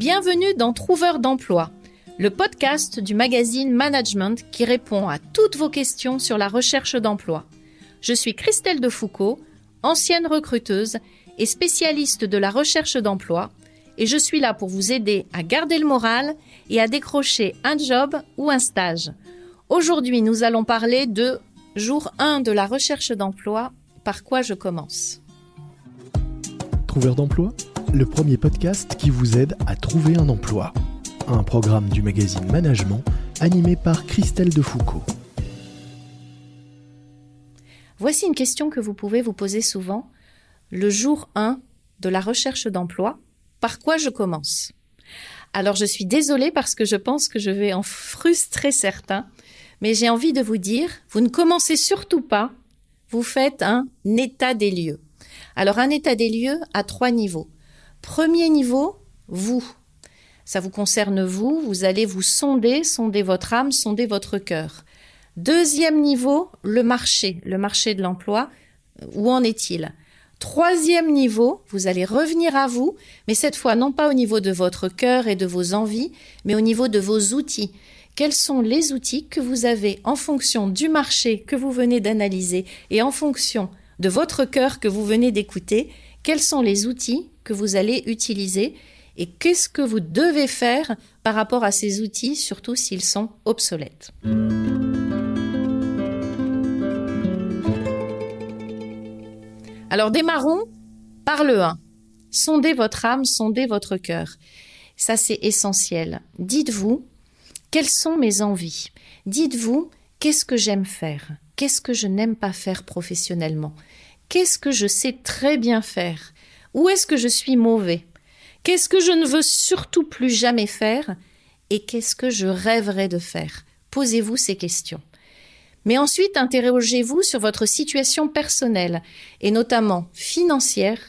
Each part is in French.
Bienvenue dans Trouveur d'emploi, le podcast du magazine Management qui répond à toutes vos questions sur la recherche d'emploi. Je suis Christelle Defoucault, ancienne recruteuse et spécialiste de la recherche d'emploi, et je suis là pour vous aider à garder le moral et à décrocher un job ou un stage. Aujourd'hui, nous allons parler de jour 1 de la recherche d'emploi, par quoi je commence? Trouveur d'emploi, le premier podcast qui vous aide à trouver un emploi. Un programme du magazine Management animé par Christelle Defoucault. Voici une question que vous pouvez vous poser souvent. Le jour 1 de la recherche d'emploi, par quoi je commence? Alors je suis désolée parce que je pense que je vais en frustrer certains, mais j'ai envie de vous dire, vous ne commencez surtout pas, vous faites un état des lieux. Alors un état des lieux à trois niveaux. Premier niveau, vous. Ça vous concerne vous, vous allez vous sonder, sonder votre âme, sonder votre cœur. Deuxième niveau, le marché, le marché de l'emploi. Où en est-il? Troisième niveau, vous allez revenir à vous, mais cette fois non pas au niveau de votre cœur et de vos envies, mais au niveau de vos outils. Quels sont les outils que vous avez en fonction du marché que vous venez d'analyser et en fonction de votre cœur que vous venez d'écouter, quels sont les outils que vous allez utiliser et qu'est-ce que vous devez faire par rapport à ces outils, surtout s'ils sont obsolètes. Alors démarrons par le 1. Sondez votre âme, sondez votre cœur. Ça c'est essentiel. Dites-vous, quelles sont mes envies? Dites-vous, qu'est-ce que j'aime faire? Qu'est-ce que je n'aime pas faire professionnellement? Qu'est-ce que je sais très bien faire? Où est-ce que je suis mauvais? Qu'est-ce que je ne veux surtout plus jamais faire? Et qu'est-ce que je rêverais de faire? Posez-vous ces questions. Mais ensuite, interrogez-vous sur votre situation personnelle, et notamment financière,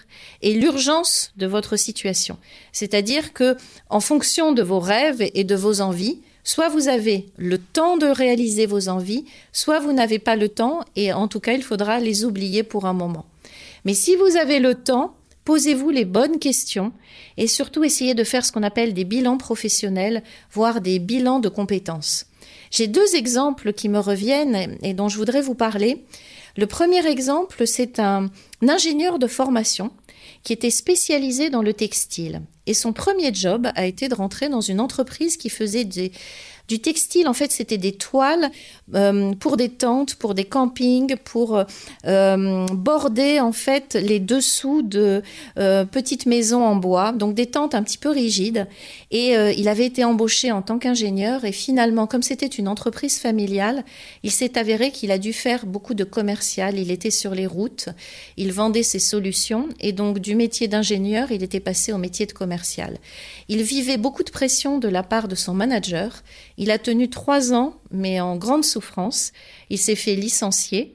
et l'urgence de votre situation. C'est-à-dire que, en fonction de vos rêves et de vos envies, Soit vous avez le temps de réaliser vos envies, soit vous n'avez pas le temps et en tout cas il faudra les oublier pour un moment. Mais si vous avez le temps, posez-vous les bonnes questions et surtout essayez de faire ce qu'on appelle des bilans professionnels, voire des bilans de compétences. J'ai deux exemples qui me reviennent et dont je voudrais vous parler. Le premier exemple, c'est un ingénieur de formation qui était spécialisé dans le textile. Et son premier job a été de rentrer dans une entreprise qui faisait des, du textile. En fait, c'était des toiles euh, pour des tentes, pour des campings, pour euh, border en fait les dessous de euh, petites maisons en bois, donc des tentes un petit peu rigides. Et il avait été embauché en tant qu'ingénieur et finalement, comme c'était une entreprise familiale, il s'est avéré qu'il a dû faire beaucoup de commercial. Il était sur les routes, il vendait ses solutions et donc du métier d'ingénieur, il était passé au métier de commercial. Il vivait beaucoup de pression de la part de son manager. Il a tenu trois ans, mais en grande souffrance. Il s'est fait licencier.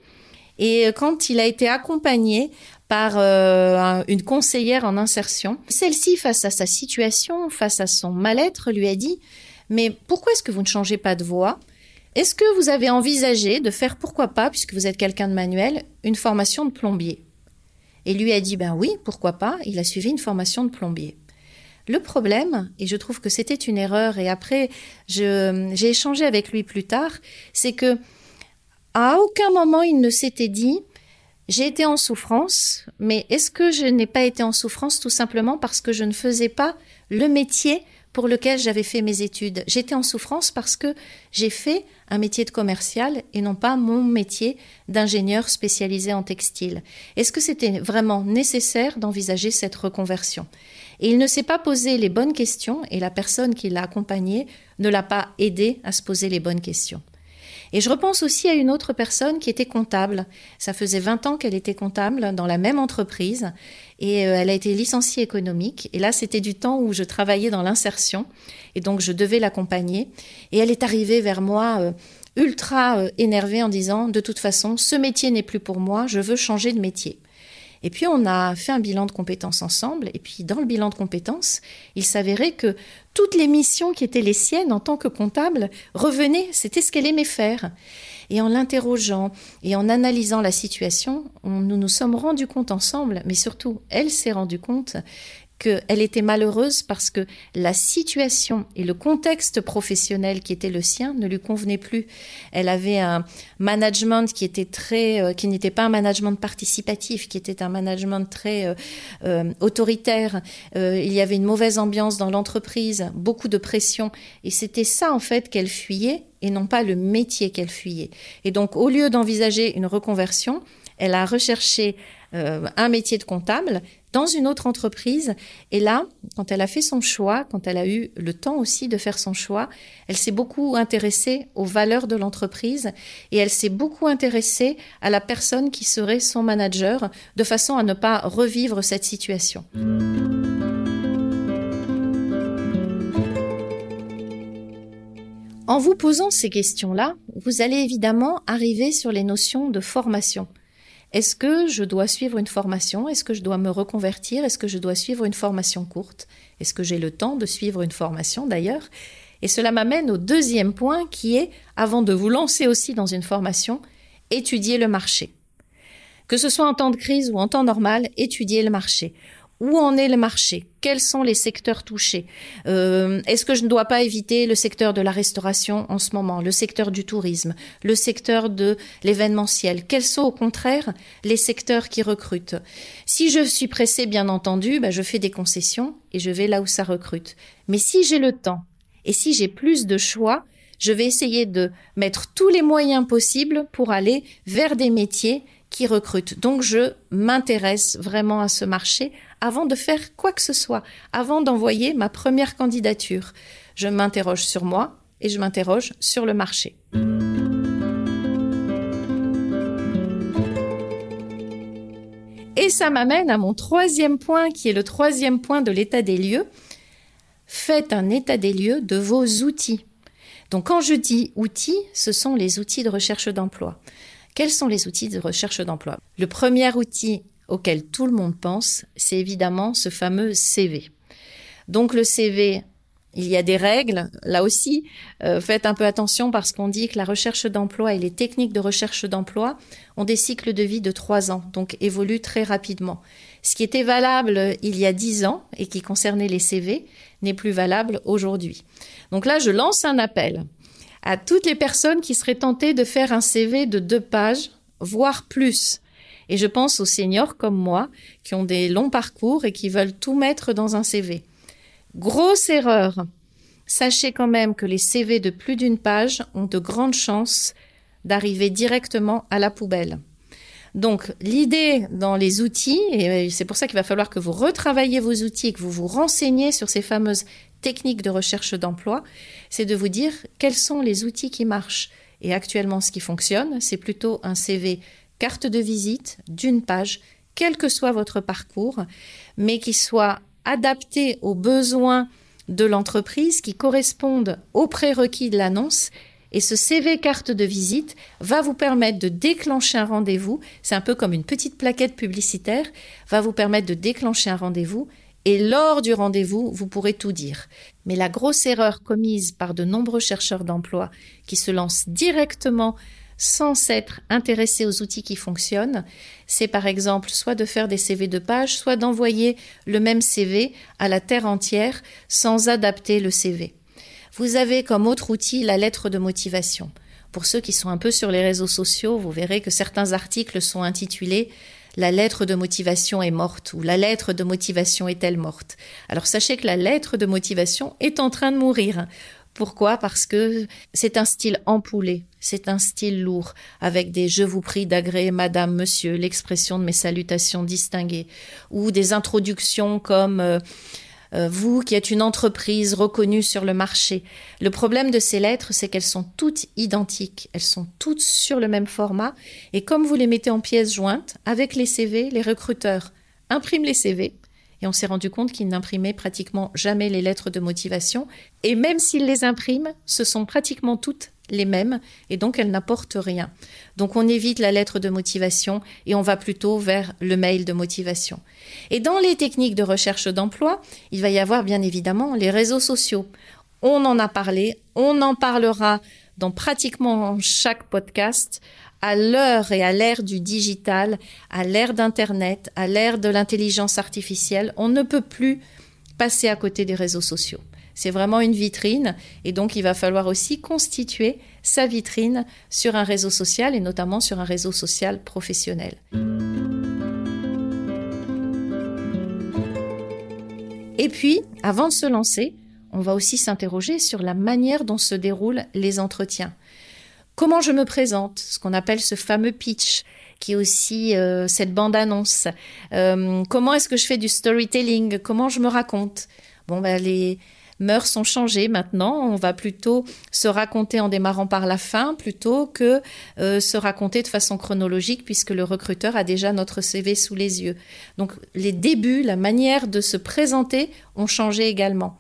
Et quand il a été accompagné par euh, une conseillère en insertion, celle-ci, face à sa situation, face à son mal-être, lui a dit Mais pourquoi est-ce que vous ne changez pas de voie? Est-ce que vous avez envisagé de faire, pourquoi pas, puisque vous êtes quelqu'un de manuel, une formation de plombier? Et lui a dit Ben oui, pourquoi pas? Il a suivi une formation de plombier. Le problème, et je trouve que c'était une erreur, et après j'ai échangé avec lui plus tard, c'est que à aucun moment il ne s'était dit j'ai été en souffrance, mais est-ce que je n'ai pas été en souffrance tout simplement parce que je ne faisais pas le métier pour lequel j'avais fait mes études? J'étais en souffrance parce que j'ai fait un métier de commercial et non pas mon métier d'ingénieur spécialisé en textile. Est-ce que c'était vraiment nécessaire d'envisager cette reconversion? Et il ne s'est pas posé les bonnes questions et la personne qui l'a accompagné ne l'a pas aidé à se poser les bonnes questions. Et je repense aussi à une autre personne qui était comptable. Ça faisait 20 ans qu'elle était comptable dans la même entreprise et euh, elle a été licenciée économique. Et là, c'était du temps où je travaillais dans l'insertion et donc je devais l'accompagner. Et elle est arrivée vers moi euh, ultra euh, énervée en disant, de toute façon, ce métier n'est plus pour moi, je veux changer de métier. Et puis on a fait un bilan de compétences ensemble. Et puis dans le bilan de compétences, il s'avérait que toutes les missions qui étaient les siennes en tant que comptable revenaient. C'était ce qu'elle aimait faire. Et en l'interrogeant et en analysant la situation, nous nous sommes rendus compte ensemble, mais surtout elle s'est rendue compte qu'elle était malheureuse parce que la situation et le contexte professionnel qui était le sien ne lui convenait plus. Elle avait un management qui était très, euh, qui n'était pas un management participatif, qui était un management très euh, euh, autoritaire. il y avait une mauvaise ambiance dans l'entreprise, beaucoup de pression, et c'était ça en fait qu'elle fuyait et non pas le métier qu'elle fuyait. Et donc, au lieu d'envisager une reconversion, elle a recherché un métier de comptable dans une autre entreprise. Et là, quand elle a fait son choix, quand elle a eu le temps aussi de faire son choix, elle s'est beaucoup intéressée aux valeurs de l'entreprise et elle s'est beaucoup intéressée à la personne qui serait son manager de façon à ne pas revivre cette situation. En vous posant ces questions-là, vous allez évidemment arriver sur les notions de formation. Est-ce que je dois suivre une formation? Est-ce que je dois me reconvertir? Est-ce que je dois suivre une formation courte? Est-ce que j'ai le temps de suivre une formation d'ailleurs? Et cela m'amène au deuxième point qui est, avant de vous lancer aussi dans une formation, étudier le marché. Que ce soit en temps de crise ou en temps normal, étudier le marché. Où en est le marché? Quels sont les secteurs touchés? Euh, Est-ce que je ne dois pas éviter le secteur de la restauration en ce moment, le secteur du tourisme, le secteur de l'événementiel? Quels sont au contraire les secteurs qui recrutent? Si je suis pressé, bien entendu, bah, je fais des concessions et je vais là où ça recrute. Mais si j'ai le temps et si j'ai plus de choix, je vais essayer de mettre tous les moyens possibles pour aller vers des métiers qui. Donc je m'intéresse vraiment à ce marché avant de faire quoi que ce soit, avant d'envoyer ma première candidature. Je m'interroge sur moi et je m'interroge sur le marché. Et ça m'amène à mon troisième point, qui est le troisième point de l'état des lieux. Faites un état des lieux de vos outils. Donc quand je dis outils, ce sont les outils de recherche d'emploi. Quels sont les outils de recherche d'emploi? Le premier outil auquel tout le monde pense, c'est évidemment ce fameux CV. Donc le CV, il y a des règles. Là aussi, euh, faites un peu attention parce qu'on dit que la recherche d'emploi et les techniques de recherche d'emploi ont des cycles de vie de trois ans, donc évoluent très rapidement. Ce qui était valable il y a dix ans et qui concernait les CV n'est plus valable aujourd'hui. Donc là, je lance un appel à toutes les personnes qui seraient tentées de faire un CV de deux pages, voire plus, et je pense aux seniors comme moi, qui ont des longs parcours et qui veulent tout mettre dans un CV. Grosse erreur. Sachez quand même que les CV de plus d'une page ont de grandes chances d'arriver directement à la poubelle. Donc l'idée dans les outils, et c'est pour ça qu'il va falloir que vous retravaillez vos outils, que vous vous renseigniez sur ces fameuses techniques de recherche d'emploi, c'est de vous dire quels sont les outils qui marchent. Et actuellement, ce qui fonctionne, c'est plutôt un CV carte de visite d'une page, quel que soit votre parcours, mais qui soit adapté aux besoins de l'entreprise, qui correspondent aux prérequis de l'annonce. Et ce CV carte de visite va vous permettre de déclencher un rendez-vous. C'est un peu comme une petite plaquette publicitaire, va vous permettre de déclencher un rendez-vous. Et lors du rendez-vous, vous pourrez tout dire. Mais la grosse erreur commise par de nombreux chercheurs d'emploi qui se lancent directement sans s'être intéressé aux outils qui fonctionnent, c'est par exemple soit de faire des CV de page, soit d'envoyer le même CV à la terre entière sans adapter le CV. Vous avez comme autre outil la lettre de motivation. Pour ceux qui sont un peu sur les réseaux sociaux, vous verrez que certains articles sont intitulés la lettre de motivation est morte ou la lettre de motivation est-elle morte? Alors sachez que la lettre de motivation est en train de mourir. Pourquoi? Parce que c'est un style empoulé, c'est un style lourd, avec des je vous prie d'agréer madame, monsieur, l'expression de mes salutations distinguées, ou des introductions comme euh, vous qui êtes une entreprise reconnue sur le marché. Le problème de ces lettres, c'est qu'elles sont toutes identiques, elles sont toutes sur le même format, et comme vous les mettez en pièces jointes, avec les CV, les recruteurs impriment les CV, et on s'est rendu compte qu'ils n'imprimaient pratiquement jamais les lettres de motivation. Et même s'ils les impriment, ce sont pratiquement toutes les mêmes et donc elles n'apportent rien. Donc on évite la lettre de motivation et on va plutôt vers le mail de motivation. Et dans les techniques de recherche d'emploi, il va y avoir bien évidemment les réseaux sociaux. On en a parlé, on en parlera dans pratiquement chaque podcast à l'heure et à l'ère du digital, à l'ère d'Internet, à l'ère de l'intelligence artificielle, on ne peut plus passer à côté des réseaux sociaux. C'est vraiment une vitrine et donc il va falloir aussi constituer sa vitrine sur un réseau social et notamment sur un réseau social professionnel. Et puis, avant de se lancer, on va aussi s'interroger sur la manière dont se déroulent les entretiens. Comment je me présente, ce qu'on appelle ce fameux pitch, qui est aussi euh, cette bande-annonce. Euh, comment est-ce que je fais du storytelling? Comment je me raconte? Bon, ben, les mœurs sont changées maintenant. On va plutôt se raconter en démarrant par la fin plutôt que euh, se raconter de façon chronologique puisque le recruteur a déjà notre CV sous les yeux. Donc les débuts, la manière de se présenter ont changé également.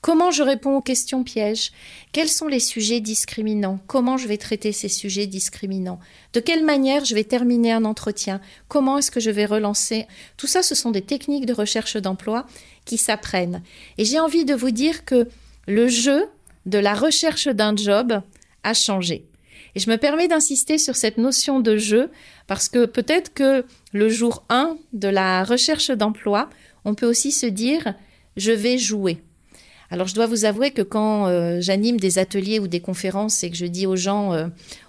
Comment je réponds aux questions pièges? Quels sont les sujets discriminants? Comment je vais traiter ces sujets discriminants? De quelle manière je vais terminer un entretien? Comment est-ce que je vais relancer? Tout ça, ce sont des techniques de recherche d'emploi qui s'apprennent. Et j'ai envie de vous dire que le jeu de la recherche d'un job a changé. Et je me permets d'insister sur cette notion de jeu parce que peut-être que le jour 1 de la recherche d'emploi, on peut aussi se dire je vais jouer. Alors je dois vous avouer que quand euh, j'anime des ateliers ou des conférences et que je dis aux gens euh,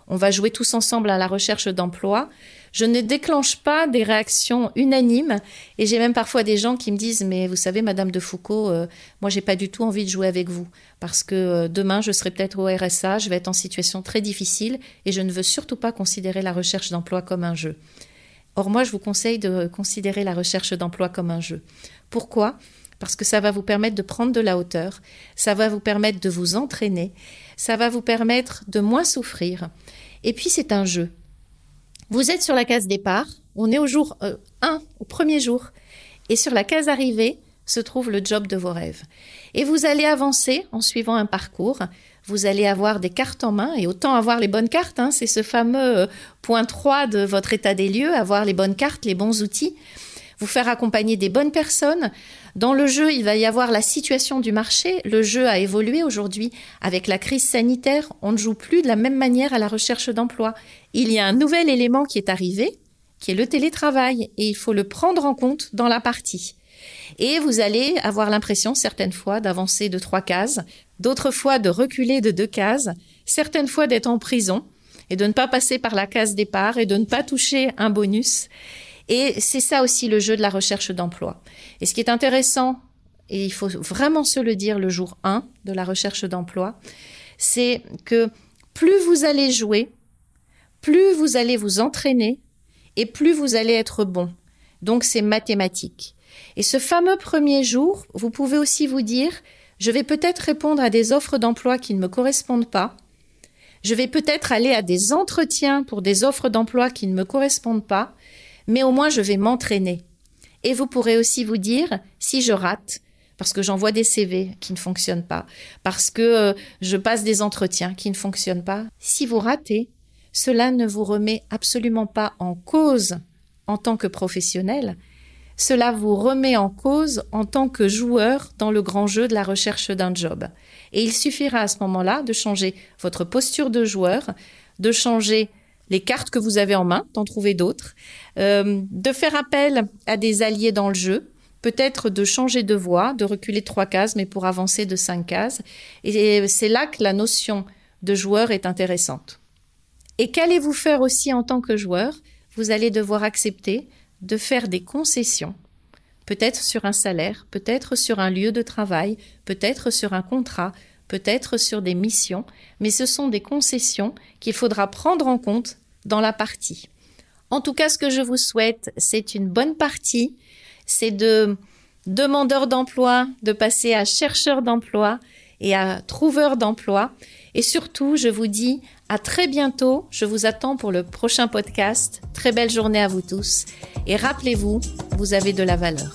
on va jouer tous ensemble à la recherche d'emploi, je ne déclenche pas des réactions unanimes et j'ai même parfois des gens qui me disent mais vous savez madame de Foucault euh, moi j'ai pas du tout envie de jouer avec vous parce que demain je serai peut-être au RSA, je vais être en situation très difficile et je ne veux surtout pas considérer la recherche d'emploi comme un jeu. Or moi je vous conseille de considérer la recherche d'emploi comme un jeu. Pourquoi? Parce que ça va vous permettre de prendre de la hauteur, ça va vous permettre de vous entraîner, ça va vous permettre de moins souffrir. Et puis c'est un jeu. Vous êtes sur la case départ, on est au jour 1, euh, au premier jour, et sur la case arrivée se trouve le job de vos rêves. Et vous allez avancer en suivant un parcours, vous allez avoir des cartes en main, et autant avoir les bonnes cartes, hein, c'est ce fameux euh, point 3 de votre état des lieux, avoir les bonnes cartes, les bons outils vous faire accompagner des bonnes personnes. Dans le jeu, il va y avoir la situation du marché. Le jeu a évolué aujourd'hui avec la crise sanitaire. On ne joue plus de la même manière à la recherche d'emploi. Il y a un nouvel élément qui est arrivé, qui est le télétravail, et il faut le prendre en compte dans la partie. Et vous allez avoir l'impression certaines fois d'avancer de trois cases, d'autres fois de reculer de deux cases, certaines fois d'être en prison et de ne pas passer par la case départ et de ne pas toucher un bonus. Et c'est ça aussi le jeu de la recherche d'emploi. Et ce qui est intéressant, et il faut vraiment se le dire le jour 1 de la recherche d'emploi, c'est que plus vous allez jouer, plus vous allez vous entraîner et plus vous allez être bon. Donc c'est mathématique. Et ce fameux premier jour, vous pouvez aussi vous dire, je vais peut-être répondre à des offres d'emploi qui ne me correspondent pas. Je vais peut-être aller à des entretiens pour des offres d'emploi qui ne me correspondent pas mais au moins je vais m'entraîner. Et vous pourrez aussi vous dire, si je rate, parce que j'envoie des CV qui ne fonctionnent pas, parce que euh, je passe des entretiens qui ne fonctionnent pas, si vous ratez, cela ne vous remet absolument pas en cause en tant que professionnel, cela vous remet en cause en tant que joueur dans le grand jeu de la recherche d'un job. Et il suffira à ce moment-là de changer votre posture de joueur, de changer les cartes que vous avez en main, d'en trouver d'autres, euh, de faire appel à des alliés dans le jeu, peut-être de changer de voie, de reculer trois cases, mais pour avancer de cinq cases. Et c'est là que la notion de joueur est intéressante. Et qu'allez-vous faire aussi en tant que joueur? Vous allez devoir accepter de faire des concessions, peut-être sur un salaire, peut-être sur un lieu de travail, peut-être sur un contrat, peut-être sur des missions, mais ce sont des concessions qu'il faudra prendre en compte dans la partie. En tout cas, ce que je vous souhaite, c'est une bonne partie. C'est de demandeur d'emploi, de passer à chercheur d'emploi et à trouveur d'emploi. Et surtout, je vous dis à très bientôt. Je vous attends pour le prochain podcast. Très belle journée à vous tous. Et rappelez-vous, vous avez de la valeur.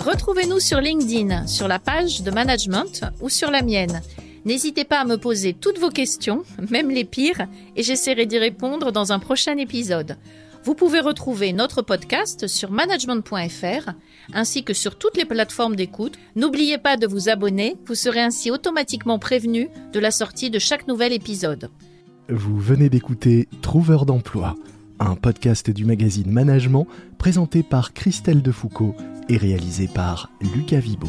Retrouvez-nous sur LinkedIn, sur la page de management ou sur la mienne. N'hésitez pas à me poser toutes vos questions, même les pires, et j'essaierai d'y répondre dans un prochain épisode. Vous pouvez retrouver notre podcast sur management.fr ainsi que sur toutes les plateformes d'écoute. N'oubliez pas de vous abonner, vous serez ainsi automatiquement prévenu de la sortie de chaque nouvel épisode. Vous venez d'écouter Trouveur d'emploi, un podcast du magazine Management présenté par Christelle Defoucault et réalisé par Lucas Vibo.